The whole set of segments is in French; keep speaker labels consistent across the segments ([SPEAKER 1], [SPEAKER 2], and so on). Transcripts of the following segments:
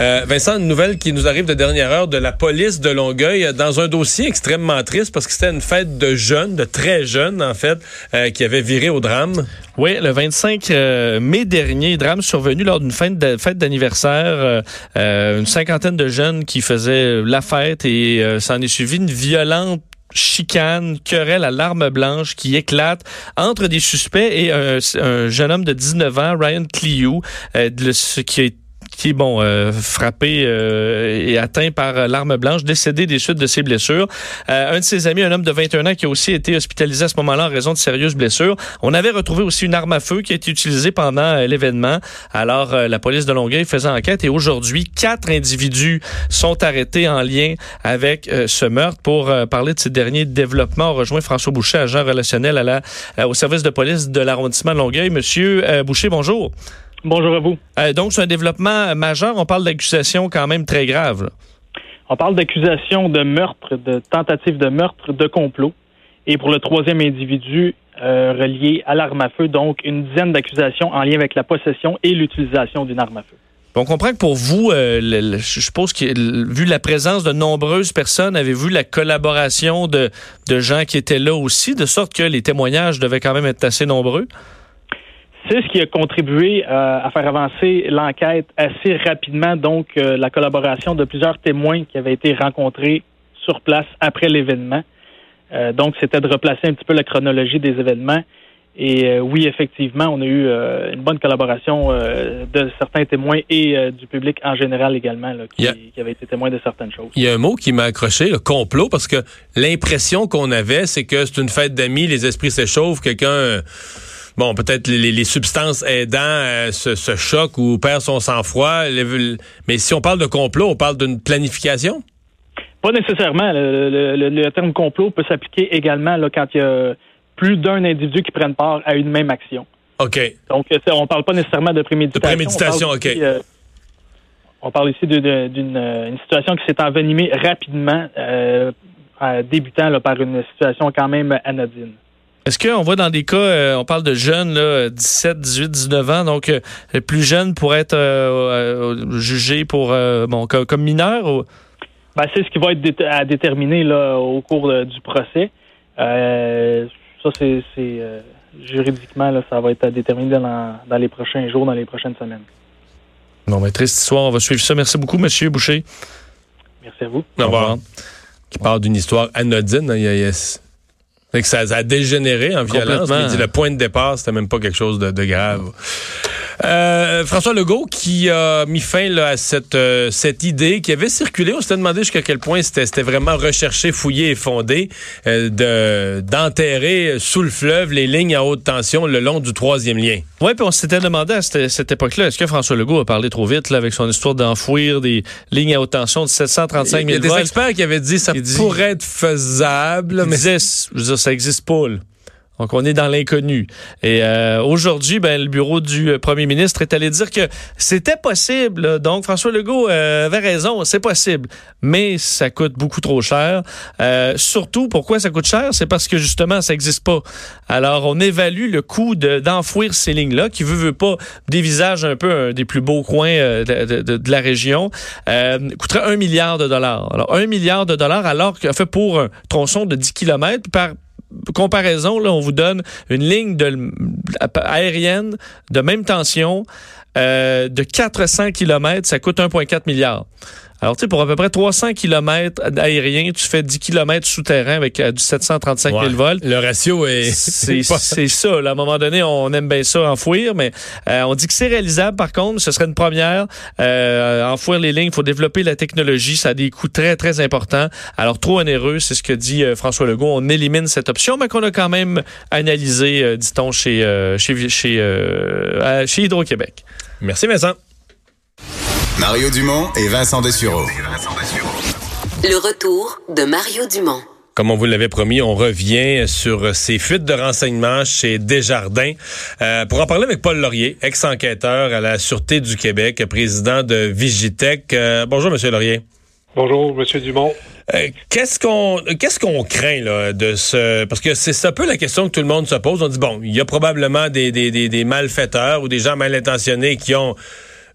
[SPEAKER 1] Euh, Vincent, une nouvelle qui nous arrive de dernière heure de la police de Longueuil euh, dans un dossier extrêmement triste parce que c'était une fête de jeunes, de très jeunes en fait, euh, qui avait viré au drame.
[SPEAKER 2] Oui, le 25 mai dernier, drame survenu lors d'une fête d'anniversaire. une cinquantaine de jeunes qui faisaient la fête et s'en est suivi une violente chicane, querelle à l'arme blanche qui éclate entre des suspects et un, jeune homme de 19 ans, Ryan Cliou, ce qui a qui bon euh, frappé euh, et atteint par l'arme blanche, décédé des suites de ses blessures. Euh, un de ses amis, un homme de 21 ans, qui a aussi été hospitalisé à ce moment-là en raison de sérieuses blessures. On avait retrouvé aussi une arme à feu qui a été utilisée pendant l'événement. Alors, la police de Longueuil faisait enquête et aujourd'hui, quatre individus sont arrêtés en lien avec ce meurtre. Pour parler de ces derniers développements, on rejoint François Boucher, agent relationnel à la, au service de police de l'arrondissement de Longueuil. Monsieur Boucher, bonjour.
[SPEAKER 3] Bonjour à vous.
[SPEAKER 2] Euh, donc, c'est un développement majeur. On parle d'accusations quand même très graves.
[SPEAKER 3] On parle d'accusations de meurtre, de tentative de meurtre, de complot. Et pour le troisième individu euh, relié à l'arme à feu, donc une dizaine d'accusations en lien avec la possession et l'utilisation d'une arme à feu.
[SPEAKER 2] On comprend que pour vous, euh, je suppose que vu la présence de nombreuses personnes, avez-vous la collaboration de, de gens qui étaient là aussi, de sorte que les témoignages devaient quand même être assez nombreux?
[SPEAKER 3] C'est ce qui a contribué euh, à faire avancer l'enquête assez rapidement, donc euh, la collaboration de plusieurs témoins qui avaient été rencontrés sur place après l'événement. Euh, donc, c'était de replacer un petit peu la chronologie des événements. Et oui, effectivement, on a eu une bonne collaboration de certains témoins et du public en général également, qui, qui, avait été témoin de certaines choses.
[SPEAKER 1] Il y a un mot qui m'a accroché, le complot, parce que l'impression qu'on avait, c'est que c'est une fête d'amis, les esprits s'échauffent, quelqu'un bon, peut-être les, substances aidant euh, ce, ce, choc ou perd son sang-froid. Mais si on parle de complot, on parle d'une planification?
[SPEAKER 3] Pas nécessairement. Le, terme complot peut s'appliquer également là, quand il y a plus d'un individu qui prennent part à une même action.
[SPEAKER 1] OK.
[SPEAKER 3] Donc, on parle pas nécisément de préméditation.
[SPEAKER 1] De préméditation, OK.
[SPEAKER 3] Euh, on parle ici d'une euh, situation qui s'est envenimée rapidement, débutant là, par une situation quand même anodine.
[SPEAKER 2] Est-ce qu'on voit dans des cas, euh, on parle de jeunes, là, 17, 18, 19 ans, donc euh, les plus jeunes pourraient être euh, jugés pour bon comme, mineurs? Ou?
[SPEAKER 3] Ben, c'est ce qui va être à déterminer là, au cours du procès. ça, c'est juridiquement, là, ça va être à déterminer dans, dans, les prochains jours, dans les prochaines semaines.
[SPEAKER 2] Bon, mais triste histoire, on va suivre ça. Merci beaucoup, Monsieur Boucher.
[SPEAKER 3] Merci à vous.
[SPEAKER 1] Au revoir. Qui parle d'une histoire anodine. Hein, il que ça, a dégénéré en violence. Dit le point de départ, c'était même pas quelque chose de, de grave. Euh, François Legault qui a mis fin là, à cette, euh, cette idée qui avait circulé. On s'était demandé jusqu'à quel point c'était vraiment recherché, fouillé et fondé euh, de d'enterrer sous le fleuve les lignes à haute tension le long du troisième lien.
[SPEAKER 2] Oui, puis on s'était demandé à cette, cette époque-là, est-ce que François Legault a parlé trop vite là, avec son histoire d'enfouir des lignes à haute tension de 735 000
[SPEAKER 1] Il y a des experts qui avaient dit ça pourrait être faisable.
[SPEAKER 2] Mais disait, je veux dire, ça existe pas. Là. Donc, on est dans l'inconnu. Et euh, aujourd'hui, ben, le bureau du euh, premier ministre est allé dire que c'était possible. Donc, François Legault euh, avait raison, c'est possible. Mais ça coûte beaucoup trop cher. surtout, pourquoi ça coûte cher? C'est parce que, justement, ça n'existe pas. Alors, on évalue le coût d'enfouir ces lignes-là, qui veut, veut pas dévisage un peu un des plus beaux coins de, la région. coûterait un milliard de dollars. Alors, un milliard de dollars, alors que fait pour un tronçon de 10 km par comparaison, là, on vous donne une ligne aérienne de même tension euh, de 400 km, ça coûte 1,4 milliard. Alors, tu sais, pour à peu près 300 km aériens, tu fais 10 km souterrain avec euh, du 735 000 volts.
[SPEAKER 1] Le ratio est...
[SPEAKER 2] C'est ça. à un moment donné, on aime bien ça, enfouir, mais euh, on dit que c'est réalisable, par contre. Ce serait une première. Euh, enfouir les lignes, il faut développer la technologie. Ça a des coûts très, très importants. Alors, trop onéreux, c'est ce que dit François Legault. On élimine cette option, mais qu'on a quand même analysé, dit-on, chez, chez, chez, chez Hydro-Québec.
[SPEAKER 1] Merci, Vincent.
[SPEAKER 4] Mario Dumont et Vincent Dessureau.
[SPEAKER 5] Le retour de Mario Dumont.
[SPEAKER 1] Comme on vous l'avait promis, on revient sur ces fuites de renseignements chez Desjardins. Euh, pour en parler avec Paul Laurier, ex-enquêteur à la Sûreté du Québec, président de Vigitech. Euh, bonjour, Monsieur Laurier.
[SPEAKER 6] Bonjour, Monsieur Dumont.
[SPEAKER 1] Euh, qu'est-ce qu'on qu'est-ce qu'on craint là de ce parce que c'est un peu la question que tout le monde se pose. On dit bon, il y a probablement des, des, des, des malfaiteurs ou des gens mal intentionnés qui ont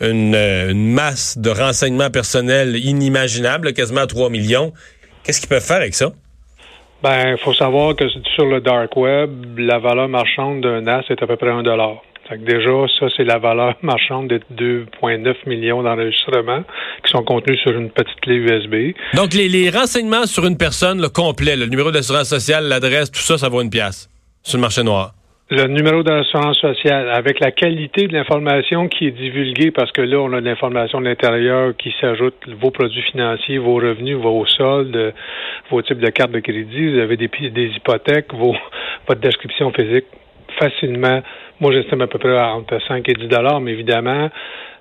[SPEAKER 1] une, une masse de renseignements personnels inimaginables, quasiment 3 millions. Qu'est-ce qu'ils peuvent faire avec ça?
[SPEAKER 6] Ben, il faut savoir que sur le dark web, la valeur marchande d'un NAS est à peu près un dollar. Fait que déjà, ça, c'est la valeur marchande de 2,9 millions d'enregistrements qui sont contenus sur une petite clé USB.
[SPEAKER 1] Donc, les, les renseignements sur une personne, le complet, le numéro d'assurance sociale, l'adresse, tout ça, ça vaut une pièce sur le marché noir.
[SPEAKER 6] Le numéro d'assurance sociale, avec la qualité de l'information qui est divulguée, parce que là, on a de l'information de l'intérieur qui s'ajoute vos produits financiers, vos revenus, vos soldes, vos types de cartes de crédit, vous avez des, des hypothèques, vos, votre description physique facilement. Moi, j'estime à peu près entre 5 et 10 dollars, mais évidemment,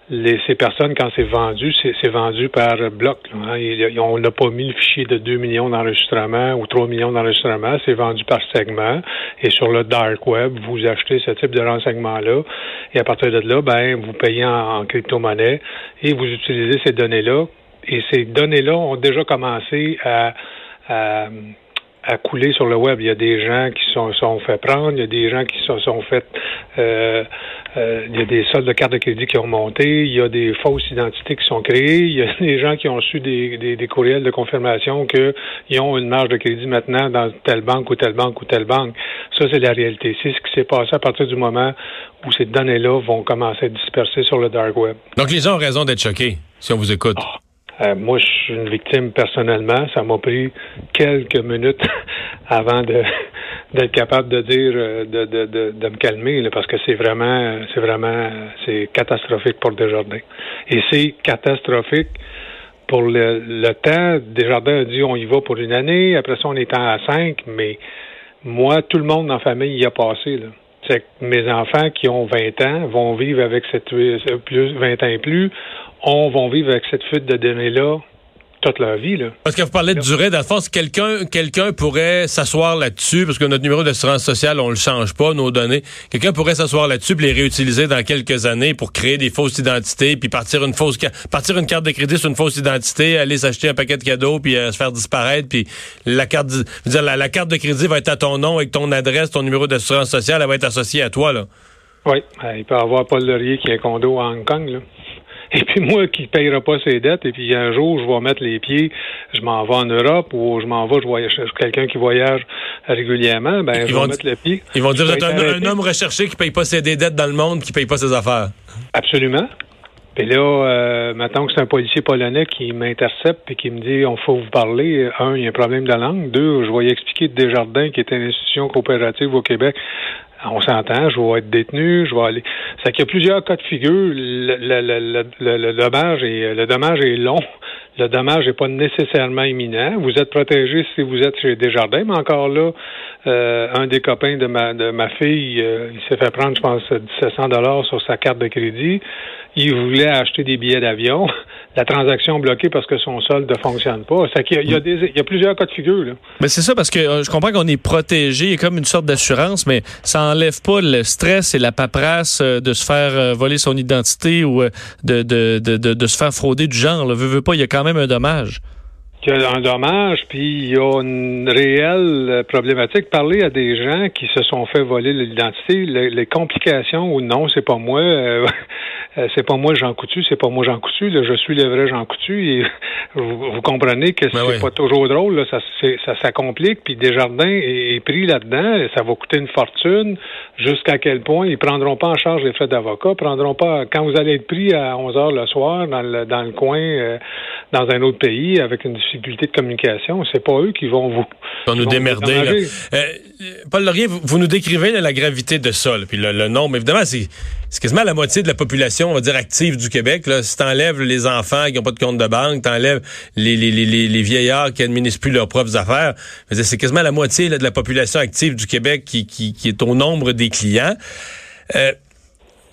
[SPEAKER 6] les, ces personnes, quand c'est vendu, c'est vendu par bloc. Hein. On n'a pas mis le fichier de 2 millions d'enregistrements ou 3 millions d'enregistrements. C'est vendu par segment. Et sur le dark web, vous achetez ce type de renseignement-là. Et à partir de là, ben, vous payez en, en crypto-monnaie et vous utilisez ces données-là. Et ces données-là ont déjà commencé à, à à couler sur le web. Il y a des gens qui sont, sont fait prendre, il y a des gens qui sont, sont fait euh, euh, il y a des soldes de cartes de crédit qui ont monté, il y a des fausses identités qui sont créées, il y a des gens qui ont reçu des, des, des courriels de confirmation qu'ils ont une marge de crédit maintenant dans telle banque ou telle banque ou telle banque. Ça, c'est la réalité. C'est ce qui s'est passé à partir du moment où ces données-là vont commencer à disperser sur le dark web.
[SPEAKER 1] Donc les gens ont raison d'être choqués, si on vous écoute.
[SPEAKER 6] Oh. Euh, moi, je suis une victime personnellement. Ça m'a pris quelques minutes avant de d'être capable de dire euh, de, de, de, de me calmer là, parce que c'est vraiment c'est vraiment c'est catastrophique pour Desjardins. Et c'est catastrophique pour le, le temps. Desjardins a dit on y va pour une année, après ça on est à cinq, mais moi, tout le monde la famille y a passé. Là. C'est mes enfants qui ont 20 ans vont vivre avec cette plus 20 ans et plus on va vivre avec cette fuite de données-là toute leur vie. Là.
[SPEAKER 1] Parce que vous parlez de durée, dans le fond, quelqu'un quelqu'un pourrait s'asseoir là-dessus, parce que notre numéro d'assurance sociale, on le change pas, nos données. Quelqu'un pourrait s'asseoir là-dessus et les réutiliser dans quelques années pour créer des fausses identités, puis partir une fausse partir une carte de crédit sur une fausse identité, aller s'acheter un paquet de cadeaux, puis euh, se faire disparaître, puis la carte dire, la, la, carte de crédit va être à ton nom avec ton adresse, ton numéro d'assurance sociale, elle va être associée à toi. là.
[SPEAKER 6] Oui, il peut y avoir Paul Laurier qui a un condo à Hong Kong. Là. Et puis moi qui ne payera pas ses dettes, et puis un jour, je vais mettre les pieds, je m'en vais en Europe ou je m'en vais, je voyage, quelqu'un qui voyage régulièrement, ben ils je vais mettre les pieds.
[SPEAKER 1] Ils vont dire, que un, un, homme recherché qui ne paye pas ses dettes dans le monde, qui ne paye pas ses affaires.
[SPEAKER 6] Absolument. Puis là, euh, maintenant que c'est un policier polonais qui m'intercepte et qui me dit on faut vous parler. Un, il y a un problème de langue. Deux, je vais y expliquer Desjardins, qui est une institution coopérative au Québec, on s'entend, je vais être détenu, je vais aller. C'est qu'il y a plusieurs cas de figure. Le, le, le, le, dommage est, le dommage est long. Le dommage n'est pas nécessairement imminent. Vous êtes protégé si vous êtes chez Desjardins, mais encore là, euh, un des copains de ma de ma fille, euh, il s'est fait prendre, je pense, 1700 dollars sur sa carte de crédit. Il voulait acheter des billets d'avion. La transaction bloquée parce que son solde ne fonctionne pas. C'est qu'il y, a, il y a plusieurs cas de figure.
[SPEAKER 2] Mais c'est ça parce que euh, je comprends qu'on est protégé, il comme une sorte d'assurance, mais ça enlève pas le stress et la paperasse de se faire voler son identité ou de, se faire frauder du genre. Là. Veux, veux pas, il y a quand même un dommage.
[SPEAKER 6] Il y a un dommage, puis il y a une réelle problématique. Parler à des gens qui se sont fait voler l'identité, les, complications ou non, c'est pas moi. Euh, c'est pas moi Jean Coutu, c'est pas moi Jean Coutu. Là, je suis le vrai Jean Coutu. Et vous, comprenez que ben c'est pas toujours drôle. Là, ça, ça, ça complique. Puis Desjardins est, est pris là-dedans. Ça va coûter une fortune. Jusqu'à quel point ils prendront pas en charge les frais d'avocat, prendront pas quand vous allez être pris à 11 heures le soir dans le, dans le coin, euh, dans un autre pays avec une difficulté de communication. C'est pas eux qui vont vous.
[SPEAKER 1] Vont nous démerder. Euh, Paul Laurier, vous, nous décrivez la gravité de ça, puis le, le nombre. Évidemment, c'est quasiment la moitié de la population, on va dire, active du Québec. Là. Si t'enlèves les enfants qui n'ont pas de compte de banque, t'enlèves les, les, les, les, vieillards qui administrent plus leurs propres affaires, c'est quasiment la moitié de la population active du Québec qui, qui, qui est au nombre des clients. Euh,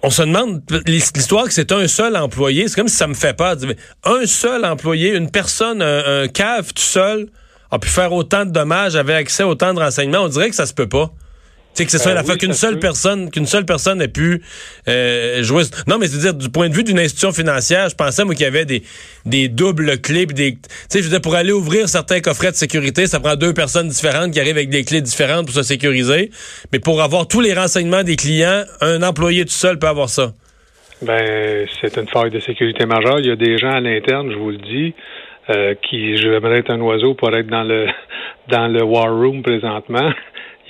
[SPEAKER 1] on se demande, l'histoire que c'est un seul employé, c'est comme si ça me fait peur. Un seul employé, une personne, un, cave tout seul, a pu faire autant de dommages, avait accès à autant de renseignements. On dirait que ça se peut pas. C'est que c'est ça ben la fois qu'une seule personne, qu'une seule personne ait pu euh, jouer. Non, mais c'est dire du point de vue d'une institution financière, je pensais moi qu'il y avait des des doubles clés, des. Tu sais, je veux dire pour aller ouvrir certains coffrets de sécurité, ça prend deux personnes différentes qui arrivent avec des clés différentes pour se sécuriser. Mais pour avoir tous les renseignements des clients, un employé tout seul peut avoir ça.
[SPEAKER 6] Ben, c'est une faille de sécurité majeure. Il y a des gens à l'interne, je vous le dis, euh, qui j'aimerais être un oiseau pour être dans le dans le war room présentement.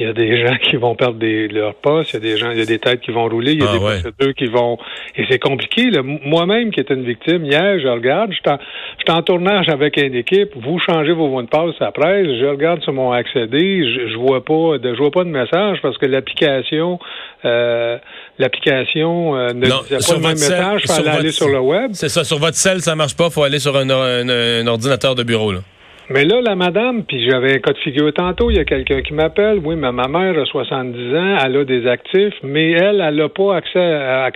[SPEAKER 6] Il y a des gens qui vont perdre des, leur poste, il y a des gens, il y a des têtes qui vont rouler, il y a ah, des procédures qui vont. Et c'est compliqué. Moi-même qui étais une victime, hier, je regarde, je suis en, tournage avec une équipe, vous changez vos mots de passe après, je regarde sur mon accédé, je, je vois pas de je vois pas de message parce que l'application euh, l'application euh, ne disait pas le même message, il fallait aller sur le web.
[SPEAKER 1] C'est ça, sur votre cell, ça marche pas, faut aller sur un, un ordinateur de bureau. Là.
[SPEAKER 6] Mais là, la madame, puis j'avais un cas de figure tantôt, il y a quelqu'un qui m'appelle, oui, mais ma mère a 70 ans, elle a des actifs, mais elle, elle n'a pas accès à,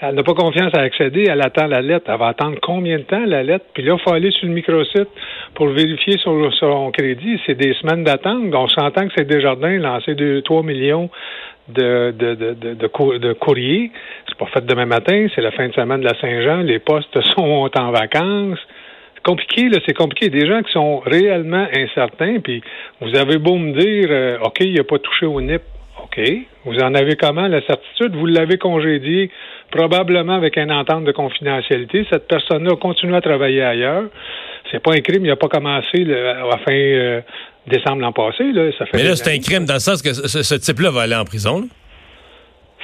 [SPEAKER 6] elle n'a pas confiance à accéder, elle attend la lettre. Elle va attendre combien de temps la lettre? Puis là, il faut aller sur le microsite pour vérifier son, son crédit. C'est des semaines d'attente. On s'entend que c'est Desjardins lancé 2, 3 millions de, de, de, de, de courriers. C'est pas fait demain matin, c'est la fin de semaine de la Saint-Jean. Les postes sont en vacances compliqué, là, c'est compliqué. Des gens qui sont réellement incertains, puis vous avez beau me dire, euh, OK, il n'a pas touché au NIP. OK. Vous en avez comment la certitude? Vous l'avez congédié, probablement avec une entente de confidentialité. Cette personne-là a continué à travailler ailleurs. C'est pas un crime, il n'a pas commencé à fin euh, décembre l'an passé. Là. Ça fait
[SPEAKER 1] Mais là, c'est un crime dans le sens que ce, type-là va aller en prison.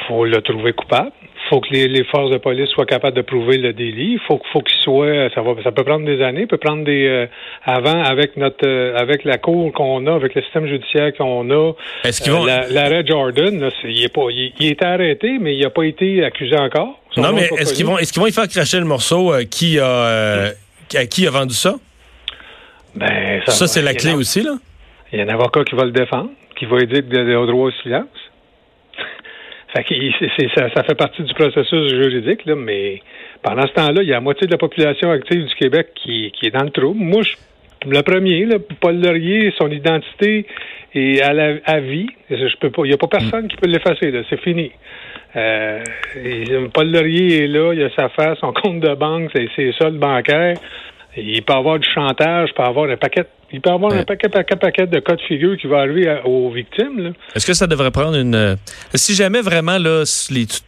[SPEAKER 6] Il faut le trouver coupable faut que les, forces de police soient capables de prouver le délit. Il faut, faut qu'il soit, ça va, ça peut prendre des années, peut prendre des, euh, avant avec notre, euh, avec la cour qu'on a, avec le système judiciaire qu'on a.
[SPEAKER 1] Est-ce qu'ils vont
[SPEAKER 6] euh, l'arrêt Jordan, là, il est pas, il, est arrêté, mais il n'a pas été accusé encore.
[SPEAKER 1] non, mais est-ce qu'ils vont, est-ce qu'ils vont y faire cracher le morceau qui a, à qui a vendu ça?
[SPEAKER 6] Ben,
[SPEAKER 1] ça, c'est la clé aussi, là?
[SPEAKER 6] Il y a un avocat qui va le défendre, qui va dire qu'il a droit au silence. Ça, ça, fait partie du processus juridique, là, mais pendant ce temps-là, il y a la moitié de la population active du Québec qui, qui est dans le trouble. Moi, je, le premier, là, Paul Laurier, son identité est à, la, à vie. Je peux pas, il n'y a pas personne qui peut l'effacer. C'est fini. Euh, Paul Laurier est là, il a sa face, son compte de banque, c'est ses soldes bancaires. Il peut avoir du chantage, il peut avoir un paquet il peut y avoir un paquet, paquet, paquet de cas de figure qui va arriver aux victimes.
[SPEAKER 2] Est-ce que ça devrait prendre une... Euh, si jamais vraiment là,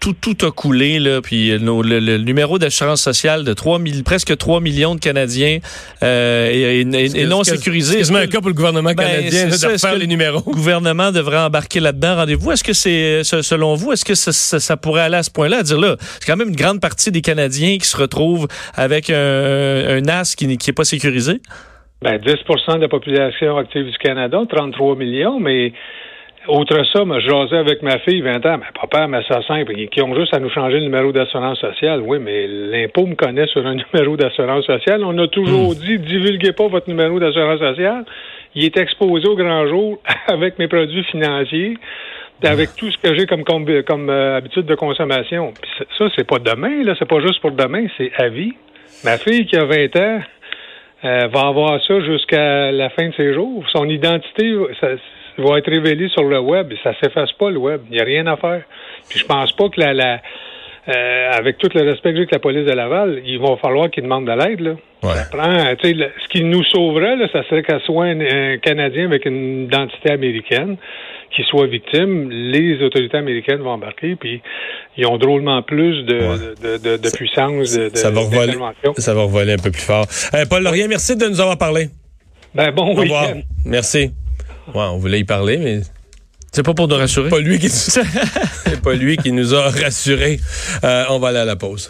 [SPEAKER 2] tout, tout a coulé, là, puis le, numéro d'assurance sociale de 3 presque 3 millions de Canadiens euh, est, non sécurisé...
[SPEAKER 1] C'est un cas pour le gouvernement ben, canadien de faire les numéros?
[SPEAKER 2] Le gouvernement devrait embarquer là-dedans? Rendez-vous. Est-ce que c'est, selon vous, est-ce que ça, pourrait aller à ce point-là, à dire là, c'est quand même une grande partie des Canadiens qui se retrouvent avec un, un as qui n'est pas sécurisé?
[SPEAKER 6] Ben, 10% de la population active du Canada, 33 millions, mais autre ça, moi, jasais avec ma fille 20 ans, mais papa, mais ça simple, qui ont juste à nous changer le numéro d'assurance sociale. Oui, mais l'impôt me connaît sur un numéro d'assurance sociale. On a toujours hmm. dit, divulguez pas votre numéro d'assurance sociale. Il est exposé au grand jour avec mes produits financiers, avec tout ce que j'ai comme, comme, euh, habitude de consommation. ça, c'est pas demain, là, c'est pas juste pour demain, c'est à vie. Ma fille qui a 20 ans, euh, va avoir ça jusqu'à la fin de ses jours. Son identité ça, va être révélée sur le web. Ça s'efface pas, le web. Il n'y a rien à faire. Puis je pense pas que la, la euh, avec tout le respect que j'ai avec la police de Laval, il va falloir qu'ils demandent de l'aide. Là.
[SPEAKER 1] Ouais.
[SPEAKER 6] ce qui nous sauverait, là, ça serait qu'elle soit un, Canadien avec une identité américaine qui soit victime. Les autorités américaines vont embarquer, puis ils ont drôlement plus de, de, de, puissance. De,
[SPEAKER 1] ça, va revoler, ça va revoler un peu plus fort. Euh, Paul Laurien, merci de nous avoir parlé.
[SPEAKER 6] Ben, bon Au revoir.
[SPEAKER 1] Merci. Ouais, on voulait y parler, mais
[SPEAKER 2] c'est pas pour nous rassurer.
[SPEAKER 1] Pas lui qui, c'est pas lui qui nous a rassurés. Euh, on va aller à la pause.